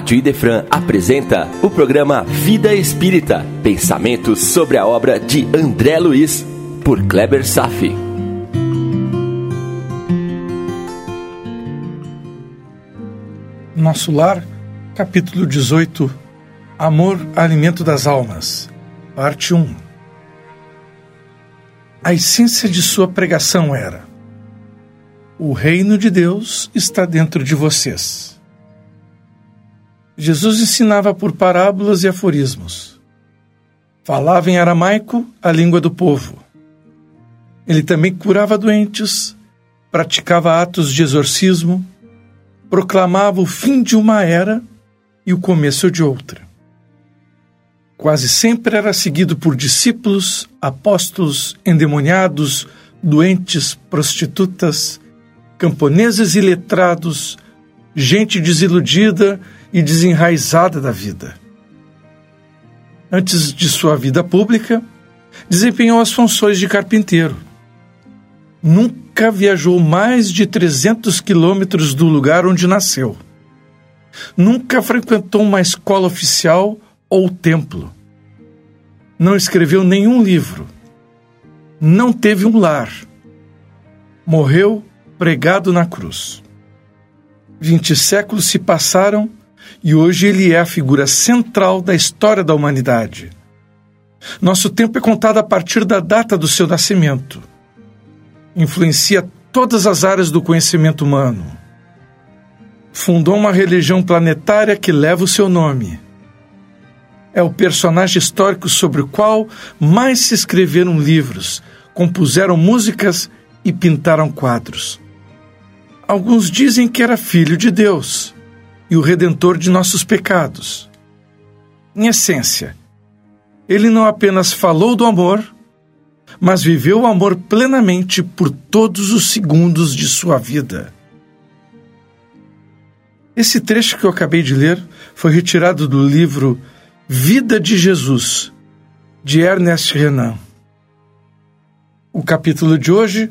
Rádio Idefran apresenta o programa Vida Espírita, pensamentos sobre a obra de André Luiz, por Kleber Safi. Nosso Lar, capítulo 18 Amor, alimento das almas, parte 1 A essência de sua pregação era: O reino de Deus está dentro de vocês. Jesus ensinava por parábolas e aforismos. Falava em aramaico, a língua do povo. Ele também curava doentes, praticava atos de exorcismo, proclamava o fim de uma era e o começo de outra. Quase sempre era seguido por discípulos, apóstolos, endemoniados, doentes, prostitutas, camponeses e letrados, gente desiludida e desenraizada da vida. Antes de sua vida pública, desempenhou as funções de carpinteiro. Nunca viajou mais de 300 quilômetros do lugar onde nasceu. Nunca frequentou uma escola oficial ou templo. Não escreveu nenhum livro. Não teve um lar. Morreu pregado na cruz. Vinte séculos se passaram e hoje ele é a figura central da história da humanidade. Nosso tempo é contado a partir da data do seu nascimento. Influencia todas as áreas do conhecimento humano. Fundou uma religião planetária que leva o seu nome. É o personagem histórico sobre o qual mais se escreveram livros, compuseram músicas e pintaram quadros. Alguns dizem que era filho de Deus e o redentor de nossos pecados. Em essência, ele não apenas falou do amor, mas viveu o amor plenamente por todos os segundos de sua vida. Esse trecho que eu acabei de ler foi retirado do livro Vida de Jesus, de Ernest Renan. O capítulo de hoje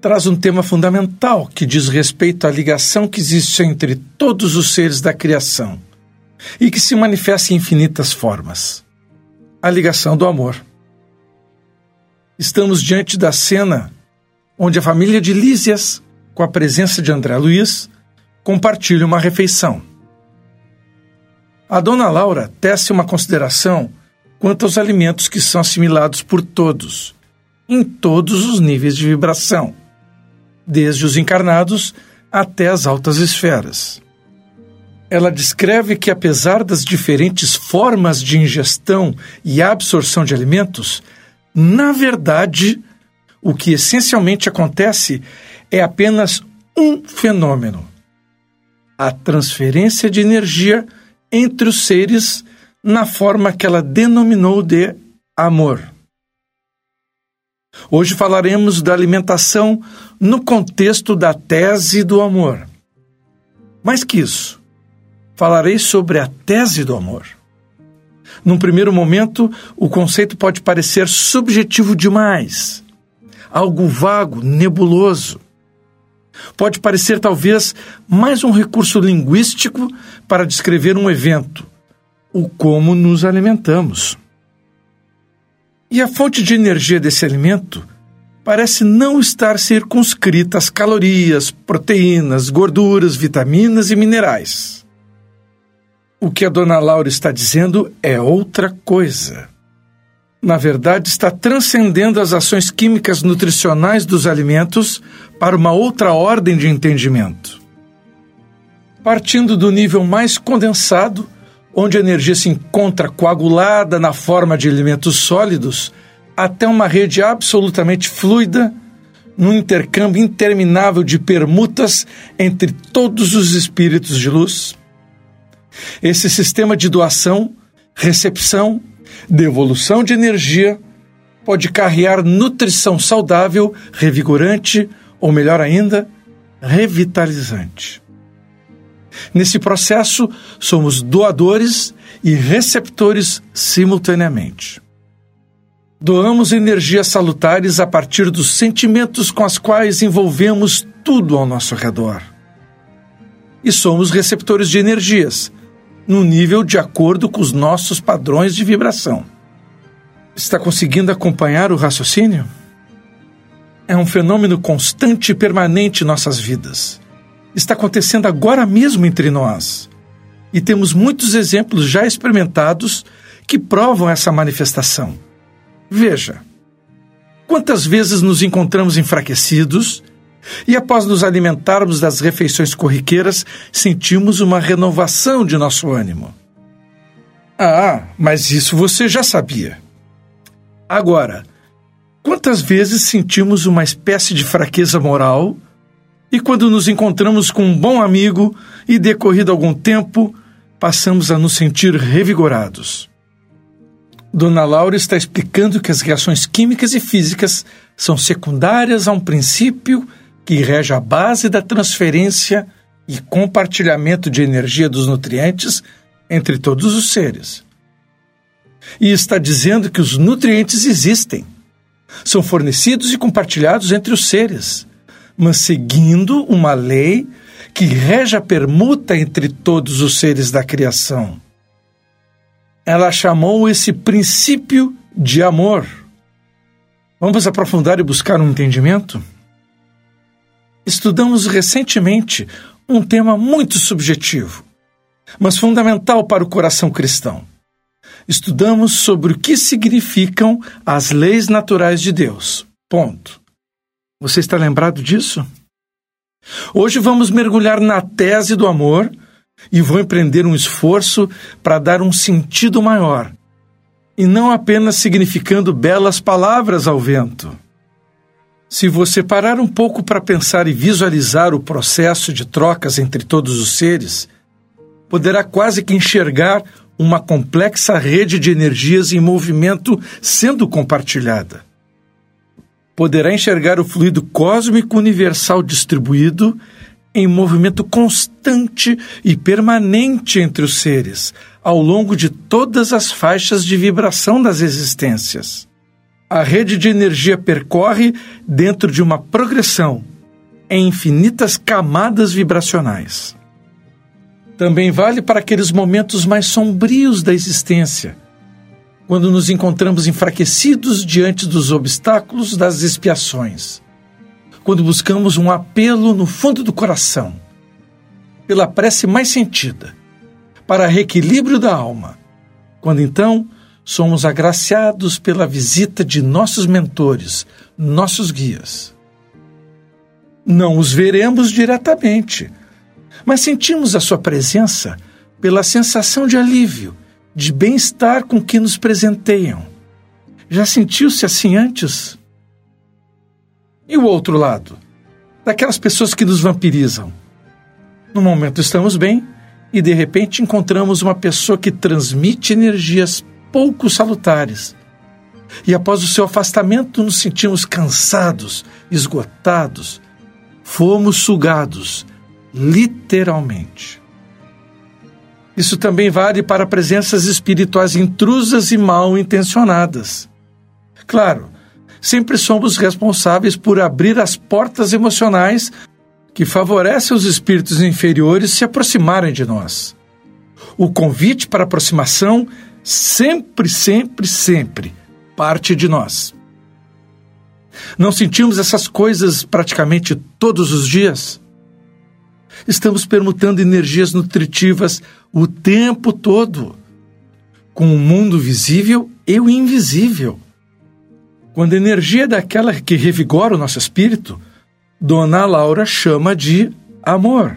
traz um tema fundamental que diz respeito à ligação que existe entre todos os seres da criação e que se manifesta em infinitas formas a ligação do amor. Estamos diante da cena onde a família de Lísias, com a presença de André Luiz, compartilha uma refeição. A dona Laura tece uma consideração quanto aos alimentos que são assimilados por todos, em todos os níveis de vibração desde os encarnados até as altas esferas. Ela descreve que, apesar das diferentes formas de ingestão e absorção de alimentos, na verdade, o que essencialmente acontece é apenas um fenômeno: a transferência de energia entre os seres na forma que ela denominou de amor. Hoje falaremos da alimentação no contexto da tese do amor. Mais que isso, falarei sobre a tese do amor. Num primeiro momento, o conceito pode parecer subjetivo demais, algo vago, nebuloso. Pode parecer talvez mais um recurso linguístico para descrever um evento, o como nos alimentamos. E a fonte de energia desse alimento parece não estar circunscrita às calorias, proteínas, gorduras, vitaminas e minerais. O que a dona Laura está dizendo é outra coisa. Na verdade, está transcendendo as ações químicas nutricionais dos alimentos para uma outra ordem de entendimento. Partindo do nível mais condensado, onde a energia se encontra coagulada na forma de elementos sólidos, até uma rede absolutamente fluida, num intercâmbio interminável de permutas entre todos os espíritos de luz. Esse sistema de doação, recepção, devolução de energia pode carrear nutrição saudável, revigorante ou, melhor ainda, revitalizante. Nesse processo, somos doadores e receptores simultaneamente. Doamos energias salutares a partir dos sentimentos com os quais envolvemos tudo ao nosso redor. E somos receptores de energias, no nível de acordo com os nossos padrões de vibração. Está conseguindo acompanhar o raciocínio? É um fenômeno constante e permanente em nossas vidas. Está acontecendo agora mesmo entre nós. E temos muitos exemplos já experimentados que provam essa manifestação. Veja, quantas vezes nos encontramos enfraquecidos e, após nos alimentarmos das refeições corriqueiras, sentimos uma renovação de nosso ânimo. Ah, mas isso você já sabia. Agora, quantas vezes sentimos uma espécie de fraqueza moral e, quando nos encontramos com um bom amigo e decorrido algum tempo, passamos a nos sentir revigorados? Dona Laura está explicando que as reações químicas e físicas são secundárias a um princípio que rege a base da transferência e compartilhamento de energia dos nutrientes entre todos os seres. E está dizendo que os nutrientes existem, são fornecidos e compartilhados entre os seres, mas seguindo uma lei que rege a permuta entre todos os seres da criação ela chamou esse princípio de amor. Vamos aprofundar e buscar um entendimento? Estudamos recentemente um tema muito subjetivo, mas fundamental para o coração cristão. Estudamos sobre o que significam as leis naturais de Deus. Ponto. Você está lembrado disso? Hoje vamos mergulhar na tese do amor e vou empreender um esforço para dar um sentido maior, e não apenas significando belas palavras ao vento. Se você parar um pouco para pensar e visualizar o processo de trocas entre todos os seres, poderá quase que enxergar uma complexa rede de energias em movimento sendo compartilhada. Poderá enxergar o fluido cósmico universal distribuído em movimento constante e permanente entre os seres, ao longo de todas as faixas de vibração das existências. A rede de energia percorre dentro de uma progressão em infinitas camadas vibracionais. Também vale para aqueles momentos mais sombrios da existência, quando nos encontramos enfraquecidos diante dos obstáculos das expiações quando buscamos um apelo no fundo do coração, pela prece mais sentida, para reequilíbrio da alma, quando então somos agraciados pela visita de nossos mentores, nossos guias. Não os veremos diretamente, mas sentimos a sua presença pela sensação de alívio, de bem-estar com que nos presenteiam. Já sentiu-se assim antes? E o outro lado? Daquelas pessoas que nos vampirizam. No momento estamos bem e de repente encontramos uma pessoa que transmite energias pouco salutares. E após o seu afastamento nos sentimos cansados, esgotados, fomos sugados, literalmente. Isso também vale para presenças espirituais intrusas e mal intencionadas. Claro, sempre somos responsáveis por abrir as portas emocionais que favorecem os espíritos inferiores se aproximarem de nós. O convite para aproximação sempre, sempre, sempre parte de nós. Não sentimos essas coisas praticamente todos os dias? Estamos permutando energias nutritivas o tempo todo, com o mundo visível e o invisível. Quando a energia é daquela que revigora o nosso espírito, Dona Laura chama de amor.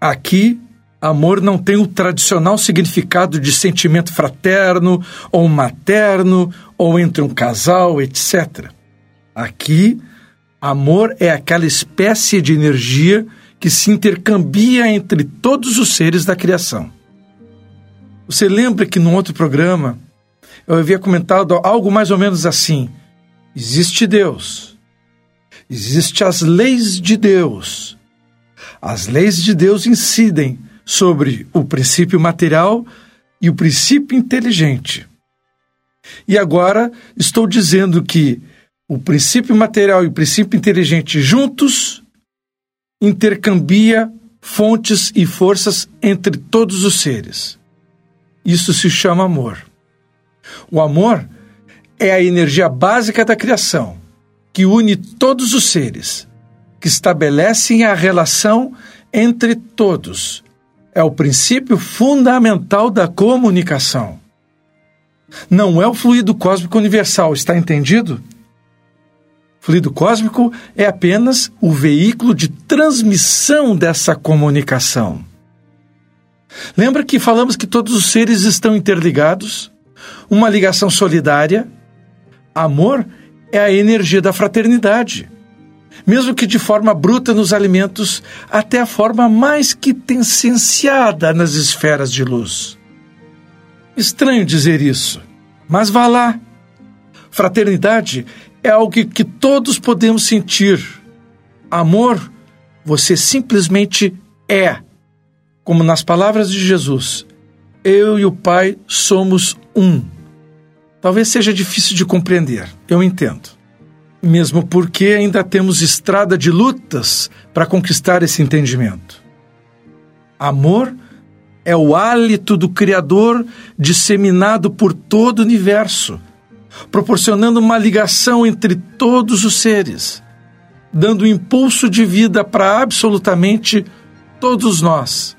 Aqui, amor não tem o tradicional significado de sentimento fraterno ou materno ou entre um casal, etc. Aqui, amor é aquela espécie de energia que se intercambia entre todos os seres da criação. Você lembra que num outro programa eu havia comentado algo mais ou menos assim: existe Deus, existem as leis de Deus. As leis de Deus incidem sobre o princípio material e o princípio inteligente. E agora estou dizendo que o princípio material e o princípio inteligente juntos intercambia fontes e forças entre todos os seres. Isso se chama amor. O amor é a energia básica da criação, que une todos os seres, que estabelecem a relação entre todos. É o princípio fundamental da comunicação. Não é o fluido cósmico universal, está entendido? Fluido cósmico é apenas o veículo de transmissão dessa comunicação. Lembra que falamos que todos os seres estão interligados? Uma ligação solidária? Amor é a energia da fraternidade. Mesmo que de forma bruta nos alimentos, até a forma mais quintessenciada nas esferas de luz. Estranho dizer isso, mas vá lá. Fraternidade é algo que todos podemos sentir. Amor, você simplesmente é. Como nas palavras de Jesus, eu e o Pai somos um. Talvez seja difícil de compreender, eu entendo. Mesmo porque ainda temos estrada de lutas para conquistar esse entendimento. Amor é o hálito do Criador disseminado por todo o universo proporcionando uma ligação entre todos os seres, dando impulso de vida para absolutamente todos nós.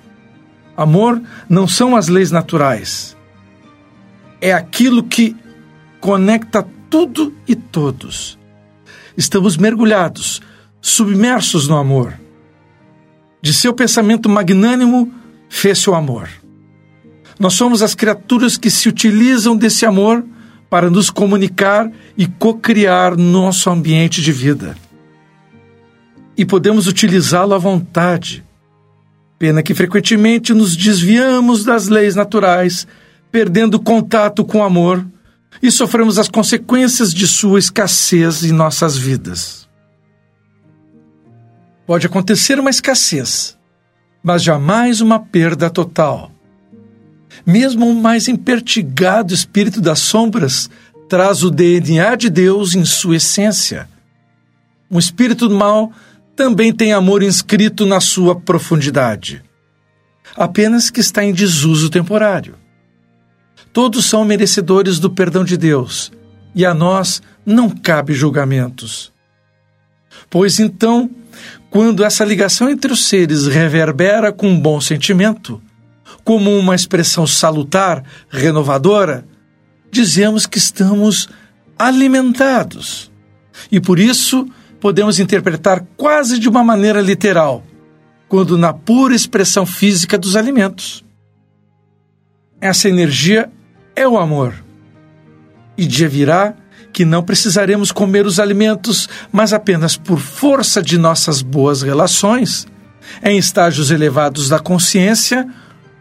Amor não são as leis naturais, é aquilo que conecta tudo e todos. Estamos mergulhados, submersos no amor. De seu pensamento magnânimo, fez-se o amor. Nós somos as criaturas que se utilizam desse amor para nos comunicar e co-criar nosso ambiente de vida. E podemos utilizá-lo à vontade. Pena que frequentemente nos desviamos das leis naturais, perdendo contato com o amor e sofremos as consequências de sua escassez em nossas vidas. Pode acontecer uma escassez, mas jamais uma perda total. Mesmo o mais impertigado espírito das sombras traz o DNA de Deus em sua essência. Um espírito mal também tem amor inscrito na sua profundidade, apenas que está em desuso temporário. Todos são merecedores do perdão de Deus, e a nós não cabe julgamentos. Pois então, quando essa ligação entre os seres reverbera com um bom sentimento, como uma expressão salutar, renovadora, dizemos que estamos alimentados. E por isso podemos interpretar quase de uma maneira literal, quando na pura expressão física dos alimentos. Essa energia é o amor. E dia virá que não precisaremos comer os alimentos, mas apenas por força de nossas boas relações, em estágios elevados da consciência,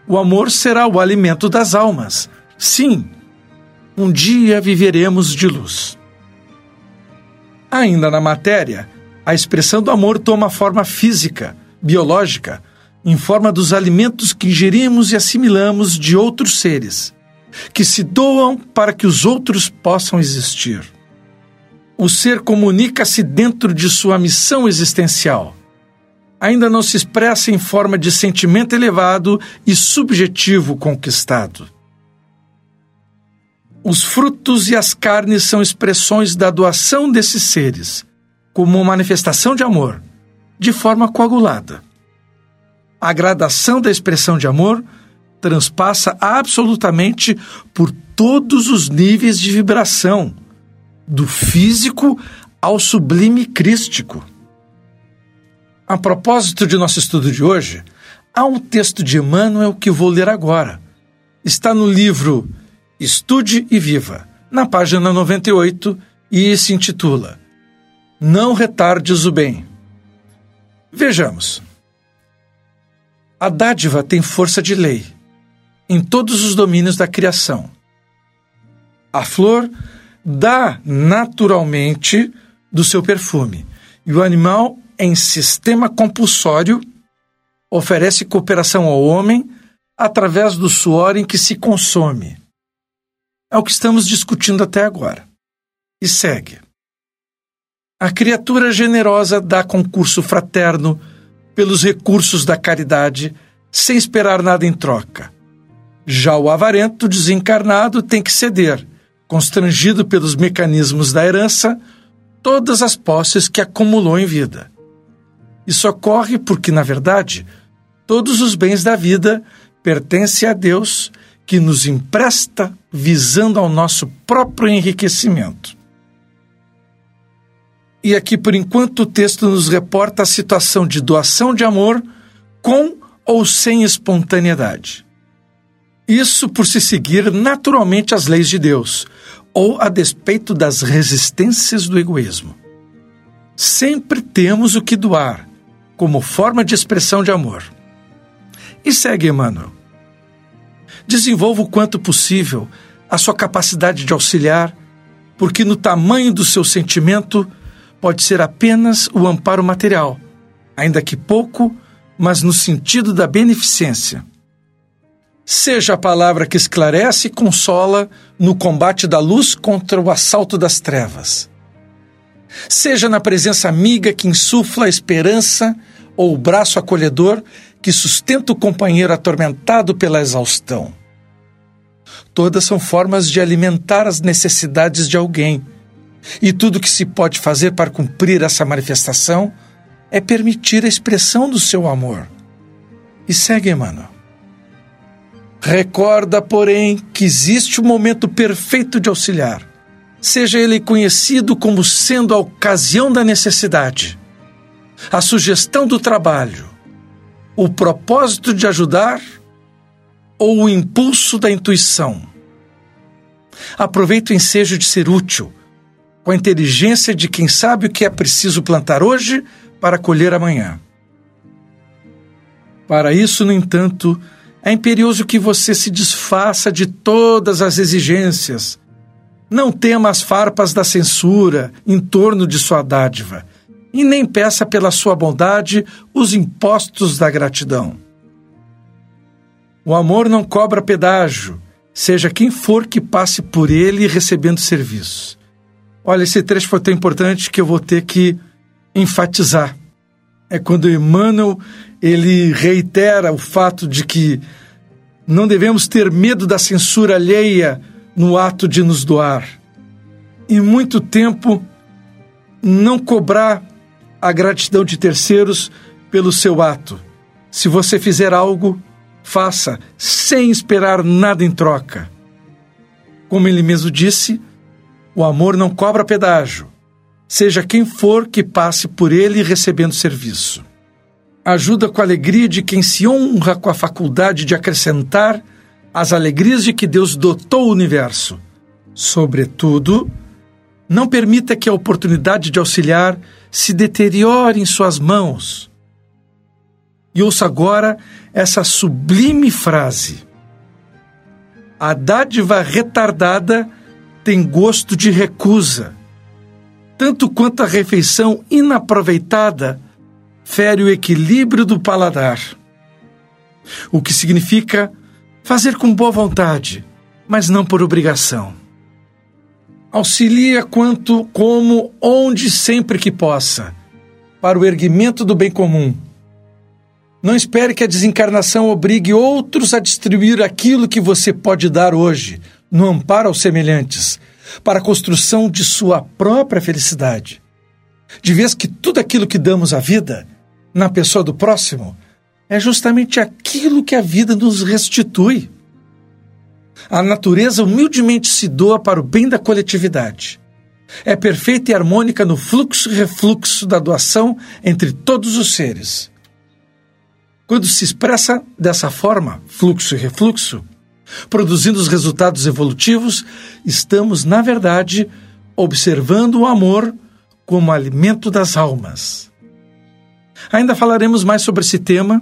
o amor será o alimento das almas. Sim, um dia viveremos de luz. Ainda na matéria, a expressão do amor toma forma física, biológica, em forma dos alimentos que ingerimos e assimilamos de outros seres, que se doam para que os outros possam existir. O ser comunica-se dentro de sua missão existencial ainda não se expressa em forma de sentimento elevado e subjetivo conquistado. Os frutos e as carnes são expressões da doação desses seres, como manifestação de amor, de forma coagulada. A gradação da expressão de amor transpassa absolutamente por todos os níveis de vibração, do físico ao sublime crístico. A propósito de nosso estudo de hoje, há um texto de Emmanuel que vou ler agora. Está no livro Estude e Viva, na página 98, e se intitula Não retardes o bem. Vejamos. A dádiva tem força de lei em todos os domínios da criação. A flor dá naturalmente do seu perfume, e o animal em sistema compulsório, oferece cooperação ao homem através do suor em que se consome. É o que estamos discutindo até agora. E segue. A criatura generosa dá concurso fraterno pelos recursos da caridade, sem esperar nada em troca. Já o avarento desencarnado tem que ceder, constrangido pelos mecanismos da herança, todas as posses que acumulou em vida. Isso ocorre porque, na verdade, todos os bens da vida pertencem a Deus, que nos empresta visando ao nosso próprio enriquecimento. E aqui, por enquanto, o texto nos reporta a situação de doação de amor com ou sem espontaneidade. Isso por se seguir naturalmente as leis de Deus, ou a despeito das resistências do egoísmo. Sempre temos o que doar, como forma de expressão de amor. E segue Emmanuel. Desenvolva o quanto possível a sua capacidade de auxiliar, porque no tamanho do seu sentimento pode ser apenas o amparo material, ainda que pouco, mas no sentido da beneficência. Seja a palavra que esclarece e consola no combate da luz contra o assalto das trevas. Seja na presença amiga que insufla a esperança ou o braço acolhedor que sustenta o companheiro atormentado pela exaustão. Todas são formas de alimentar as necessidades de alguém e tudo que se pode fazer para cumprir essa manifestação é permitir a expressão do seu amor. E segue, Emmanuel. Recorda, porém, que existe o um momento perfeito de auxiliar, seja ele conhecido como sendo a ocasião da necessidade, a sugestão do trabalho, o propósito de ajudar ou o impulso da intuição. Aproveite o ensejo de ser útil com a inteligência de quem sabe o que é preciso plantar hoje para colher amanhã. Para isso, no entanto, é imperioso que você se desfaça de todas as exigências. Não tema as farpas da censura em torno de sua dádiva, e nem peça pela sua bondade os impostos da gratidão. O amor não cobra pedágio, seja quem for que passe por ele recebendo serviço. Olha, esse trecho foi tão importante que eu vou ter que enfatizar. É quando Emmanuel ele reitera o fato de que não devemos ter medo da censura alheia no ato de nos doar. E muito tempo não cobrar a gratidão de terceiros pelo seu ato. Se você fizer algo, faça sem esperar nada em troca. Como ele mesmo disse, o amor não cobra pedágio, seja quem for que passe por ele recebendo serviço. Ajuda com a alegria de quem se honra com a faculdade de acrescentar as alegrias de que Deus dotou o universo. Sobretudo, não permita que a oportunidade de auxiliar se deteriore em suas mãos. E ouça agora essa sublime frase: A dádiva retardada tem gosto de recusa, tanto quanto a refeição inaproveitada fere o equilíbrio do paladar. O que significa fazer com boa vontade, mas não por obrigação. Auxilia quanto, como, onde sempre que possa, para o erguimento do bem comum. Não espere que a desencarnação obrigue outros a distribuir aquilo que você pode dar hoje, no amparo aos semelhantes, para a construção de sua própria felicidade. De vez que tudo aquilo que damos à vida, na pessoa do próximo, é justamente aquilo que a vida nos restitui. A natureza humildemente se doa para o bem da coletividade. É perfeita e harmônica no fluxo e refluxo da doação entre todos os seres. Quando se expressa dessa forma, fluxo e refluxo, produzindo os resultados evolutivos, estamos, na verdade, observando o amor como alimento das almas. Ainda falaremos mais sobre esse tema,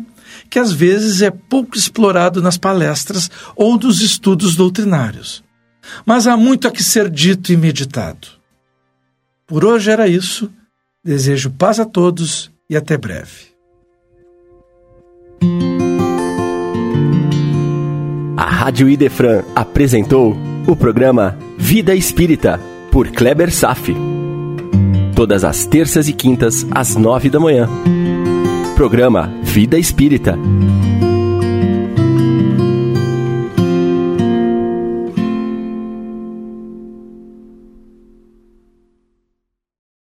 que às vezes é pouco explorado nas palestras ou nos estudos doutrinários. Mas há muito a que ser dito e meditado. Por hoje era isso. Desejo paz a todos e até breve. A Rádio Idefran apresentou o programa Vida Espírita, por Kleber Safi. Todas as terças e quintas, às nove da manhã programa Vida Espírita.